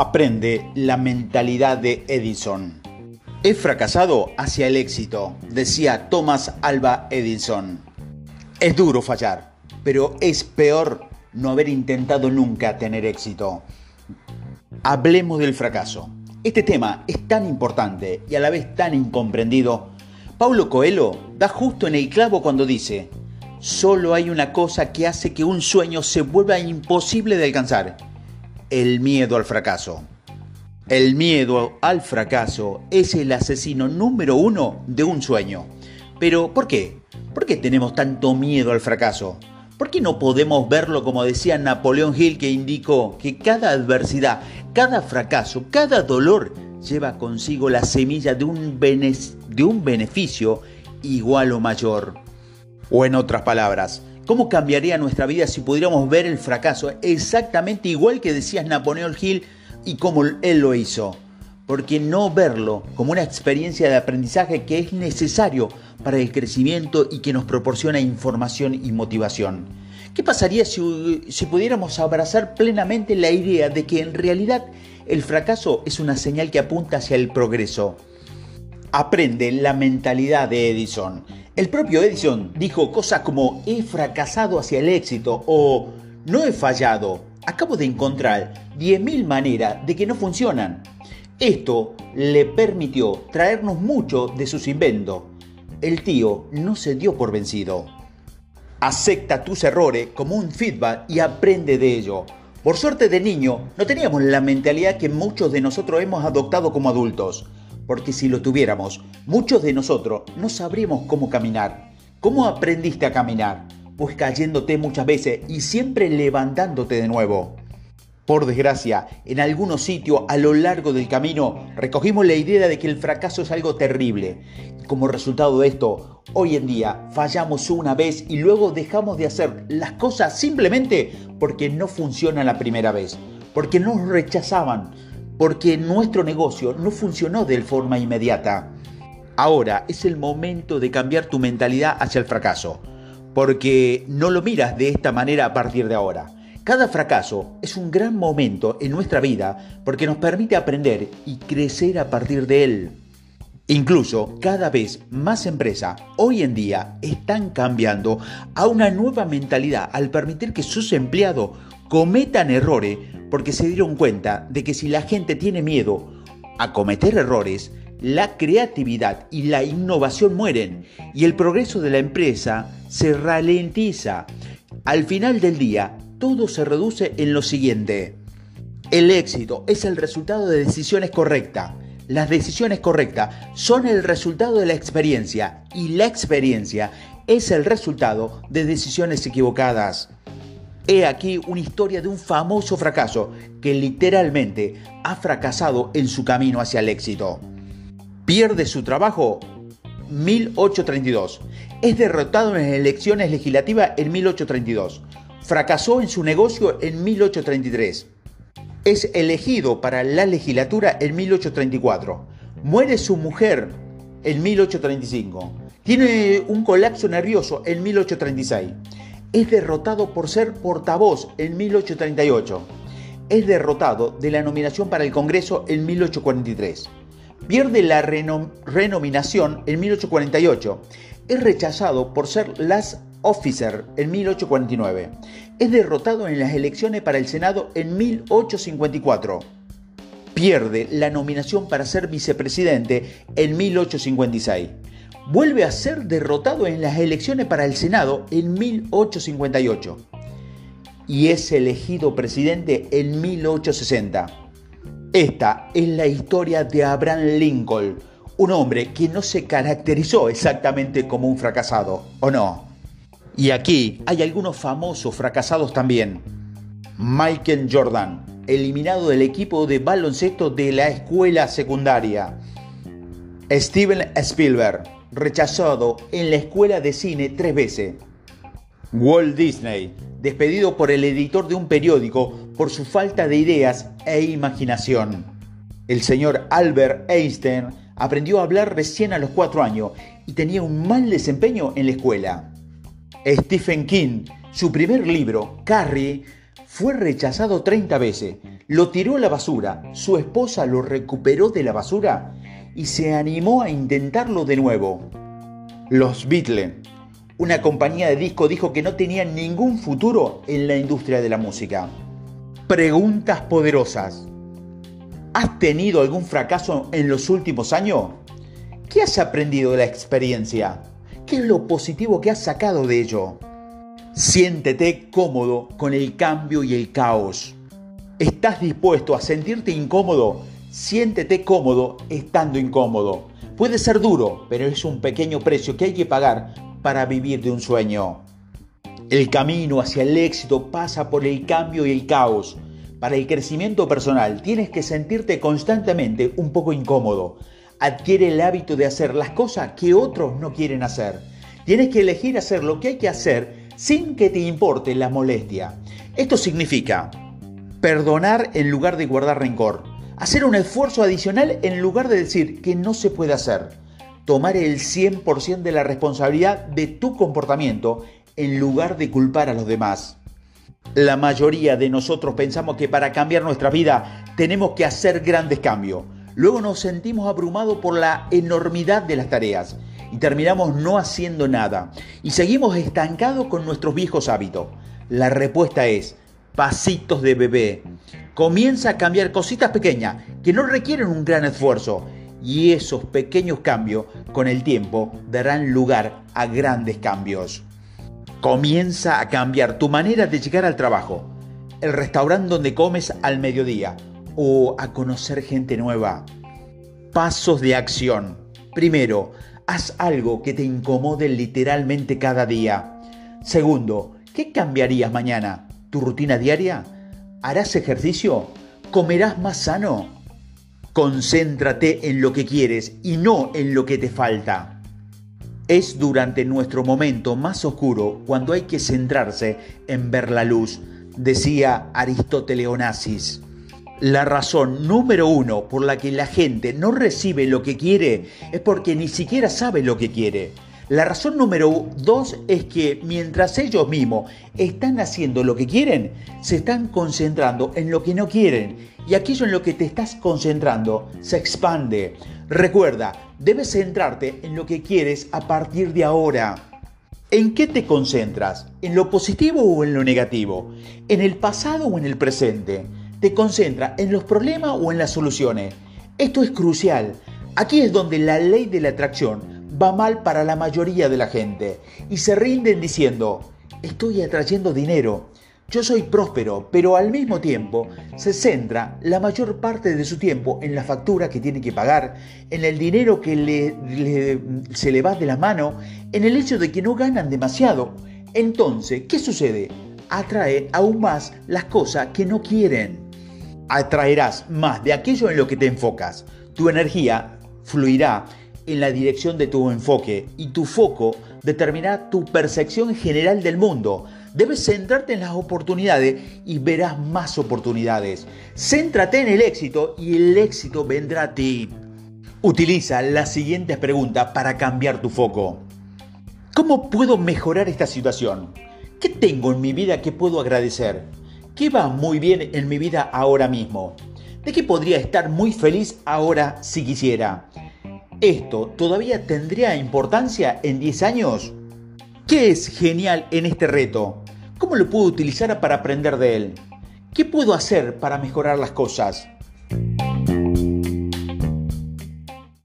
Aprende la mentalidad de Edison. He fracasado hacia el éxito, decía Thomas Alba Edison. Es duro fallar, pero es peor no haber intentado nunca tener éxito. Hablemos del fracaso. Este tema es tan importante y a la vez tan incomprendido. Paulo Coelho da justo en el clavo cuando dice, solo hay una cosa que hace que un sueño se vuelva imposible de alcanzar el miedo al fracaso. El miedo al fracaso es el asesino número uno de un sueño. Pero, ¿por qué? ¿Por qué tenemos tanto miedo al fracaso? ¿Por qué no podemos verlo como decía Napoleón Hill que indicó que cada adversidad, cada fracaso, cada dolor lleva consigo la semilla de un, beneficio igual o mayor? O en otras palabras, ¿Cómo cambiaría nuestra vida si pudiéramos ver el fracaso exactamente igual que decías Napoleón Hill y como él lo hizo? Porque no verlo como una experiencia de aprendizaje que es necesario para el crecimiento y que nos proporciona información y motivación. ¿Qué pasaría si, si pudiéramos abrazar plenamente la idea de que en realidad el fracaso es una señal que apunta hacia el progreso? Aprende la mentalidad de Edison el propio Edison dijo cosas como he fracasado hacia el éxito o no he fallado, acabo de encontrar 10.000 maneras de que no funcionan. Esto le permitió traernos mucho de sus inventos. El tío no se dio por vencido. Acepta tus errores como un feedback y aprende de ello. Por suerte de niño, no teníamos la mentalidad que muchos de nosotros hemos adoptado como adultos porque si lo tuviéramos, muchos de nosotros no sabríamos cómo caminar. ¿Cómo aprendiste a caminar? Pues cayéndote muchas veces y siempre levantándote de nuevo. Por desgracia, en algunos sitios a lo largo del camino recogimos la idea de que el fracaso es algo terrible. como resultado de esto, hoy en día fallamos una vez y luego dejamos de hacer las cosas simplemente porque no funciona la primera vez, porque nos rechazaban, porque nuestro negocio no funcionó de forma inmediata. Ahora es el momento de cambiar tu mentalidad hacia el fracaso, porque no lo miras de esta manera a partir de ahora. Cada fracaso es un gran momento en nuestra vida porque nos permite aprender y crecer a partir de él. Incluso cada vez más empresas hoy en día están cambiando a una nueva mentalidad al permitir que sus empleados cometan errores porque se dieron cuenta de que si la gente tiene miedo a cometer errores, la creatividad y la innovación mueren y el progreso de la empresa se ralentiza. Al final del día, todo se reduce en lo siguiente. El éxito es el resultado de decisiones correctas. Las decisiones correctas son el resultado de la experiencia y la experiencia es el resultado de decisiones equivocadas. He aquí una historia de un famoso fracaso que literalmente ha fracasado en su camino hacia el éxito. Pierde su trabajo 1832. Es derrotado en elecciones legislativas en 1832. Fracasó en su negocio en 1833. Es elegido para la legislatura en 1834. Muere su mujer en 1835. Tiene un colapso nervioso en 1836 es derrotado por ser portavoz en 1838. Es derrotado de la nominación para el Congreso en 1843. Pierde la renominación en 1848. Es rechazado por ser Last Officer en 1849. Es derrotado en las elecciones para el Senado en 1854. Pierde la nominación para ser vicepresidente en 1856 vuelve a ser derrotado en las elecciones para el Senado en 1858 y es elegido presidente en 1860. Esta es la historia de Abraham Lincoln, un hombre que no se caracterizó exactamente como un fracasado, ¿o no? Y aquí hay algunos famosos fracasados también. Michael Jordan, eliminado del equipo de baloncesto de la escuela secundaria. Steven Spielberg, rechazado en la escuela de cine tres veces. Walt Disney, despedido por el editor de un periódico por su falta de ideas e imaginación. El señor Albert Einstein aprendió a hablar recién a los cuatro años y tenía un mal desempeño en la escuela. Stephen King, su primer libro, Carrie, fue rechazado 30 veces. Lo tiró a la basura, su esposa lo recuperó de la basura y se animó a intentarlo de nuevo. Los Beatles, una compañía de disco, dijo que no tenían ningún futuro en la industria de la música. Preguntas poderosas. ¿Has tenido algún fracaso en los últimos años? ¿Qué has aprendido de la experiencia? ¿Qué es lo positivo que has sacado de ello? Siéntete cómodo con el cambio y el caos. ¿Estás dispuesto a sentirte incómodo? Siéntete cómodo estando incómodo. Puede ser duro, pero es un pequeño precio que hay que pagar para vivir de un sueño. El camino hacia el éxito pasa por el cambio y el caos. Para el crecimiento personal tienes que sentirte constantemente un poco incómodo. Adquiere el hábito de hacer las cosas que otros no quieren hacer. Tienes que elegir hacer lo que hay que hacer sin que te importe la molestia. Esto significa perdonar en lugar de guardar rencor Hacer un esfuerzo adicional en lugar de decir que no se puede hacer. Tomar el 100% de la responsabilidad de tu comportamiento en lugar de culpar a los demás. La mayoría de nosotros pensamos que para cambiar nuestra vida tenemos que hacer grandes cambios. Luego nos sentimos abrumados por la enormidad de las tareas y terminamos no haciendo nada y seguimos estancados con nuestros viejos hábitos. La respuesta es pasitos de bebé. Comienza a cambiar cositas pequeñas que no requieren un gran esfuerzo y esos pequeños cambios con el tiempo darán lugar a grandes cambios. Comienza a cambiar tu manera de llegar al trabajo, el restaurante donde comes al mediodía o a conocer gente nueva. Pasos de acción. Primero, haz algo que te incomode literalmente cada día. Segundo, ¿qué cambiarías mañana? tu rutina diaria? ¿Harás ejercicio? ¿Comerás más sano? Concéntrate en lo que quieres y no en lo que te falta. Es durante nuestro momento más oscuro cuando hay que centrarse en ver la luz, decía Aristóteles Onassis. La razón número uno por la que la gente no recibe lo que quiere es porque ni siquiera sabe lo que quiere. La razón número dos es que mientras ellos mismos están haciendo lo que quieren, se están concentrando en lo que no quieren. Y aquello en lo que te estás concentrando se expande. Recuerda, debes centrarte en lo que quieres a partir de ahora. ¿En qué te concentras? ¿En lo positivo o en lo negativo? ¿En el pasado o en el presente? ¿Te concentras en los problemas o en las soluciones? Esto es crucial. Aquí es donde la ley de la atracción va mal para la mayoría de la gente y se rinden diciendo, estoy atrayendo dinero, yo soy próspero, pero al mismo tiempo se centra la mayor parte de su tiempo en la factura que tiene que pagar, en el dinero que se le va de la mano, en el hecho de que no ganan demasiado. Entonces, ¿qué sucede? Atrae aún más las cosas que no quieren. Atraerás más de aquello en lo que te enfocas. Tu energía fluirá en la dirección de tu enfoque y tu foco determinará tu percepción general del mundo. Debes centrarte en las oportunidades y verás más oportunidades. Céntrate en el éxito y el éxito vendrá a ti. Utiliza las siguientes preguntas para cambiar tu foco. ¿Cómo puedo mejorar esta situación? ¿Qué tengo en mi vida que puedo agradecer? ¿Qué va muy bien en mi vida ahora mismo? ¿De qué podría estar muy feliz ahora si quisiera? ¿Esto todavía tendría importancia en 10 años? ¿Qué es genial en este reto? ¿Cómo lo puedo utilizar para aprender de él? ¿Qué puedo hacer para mejorar las cosas?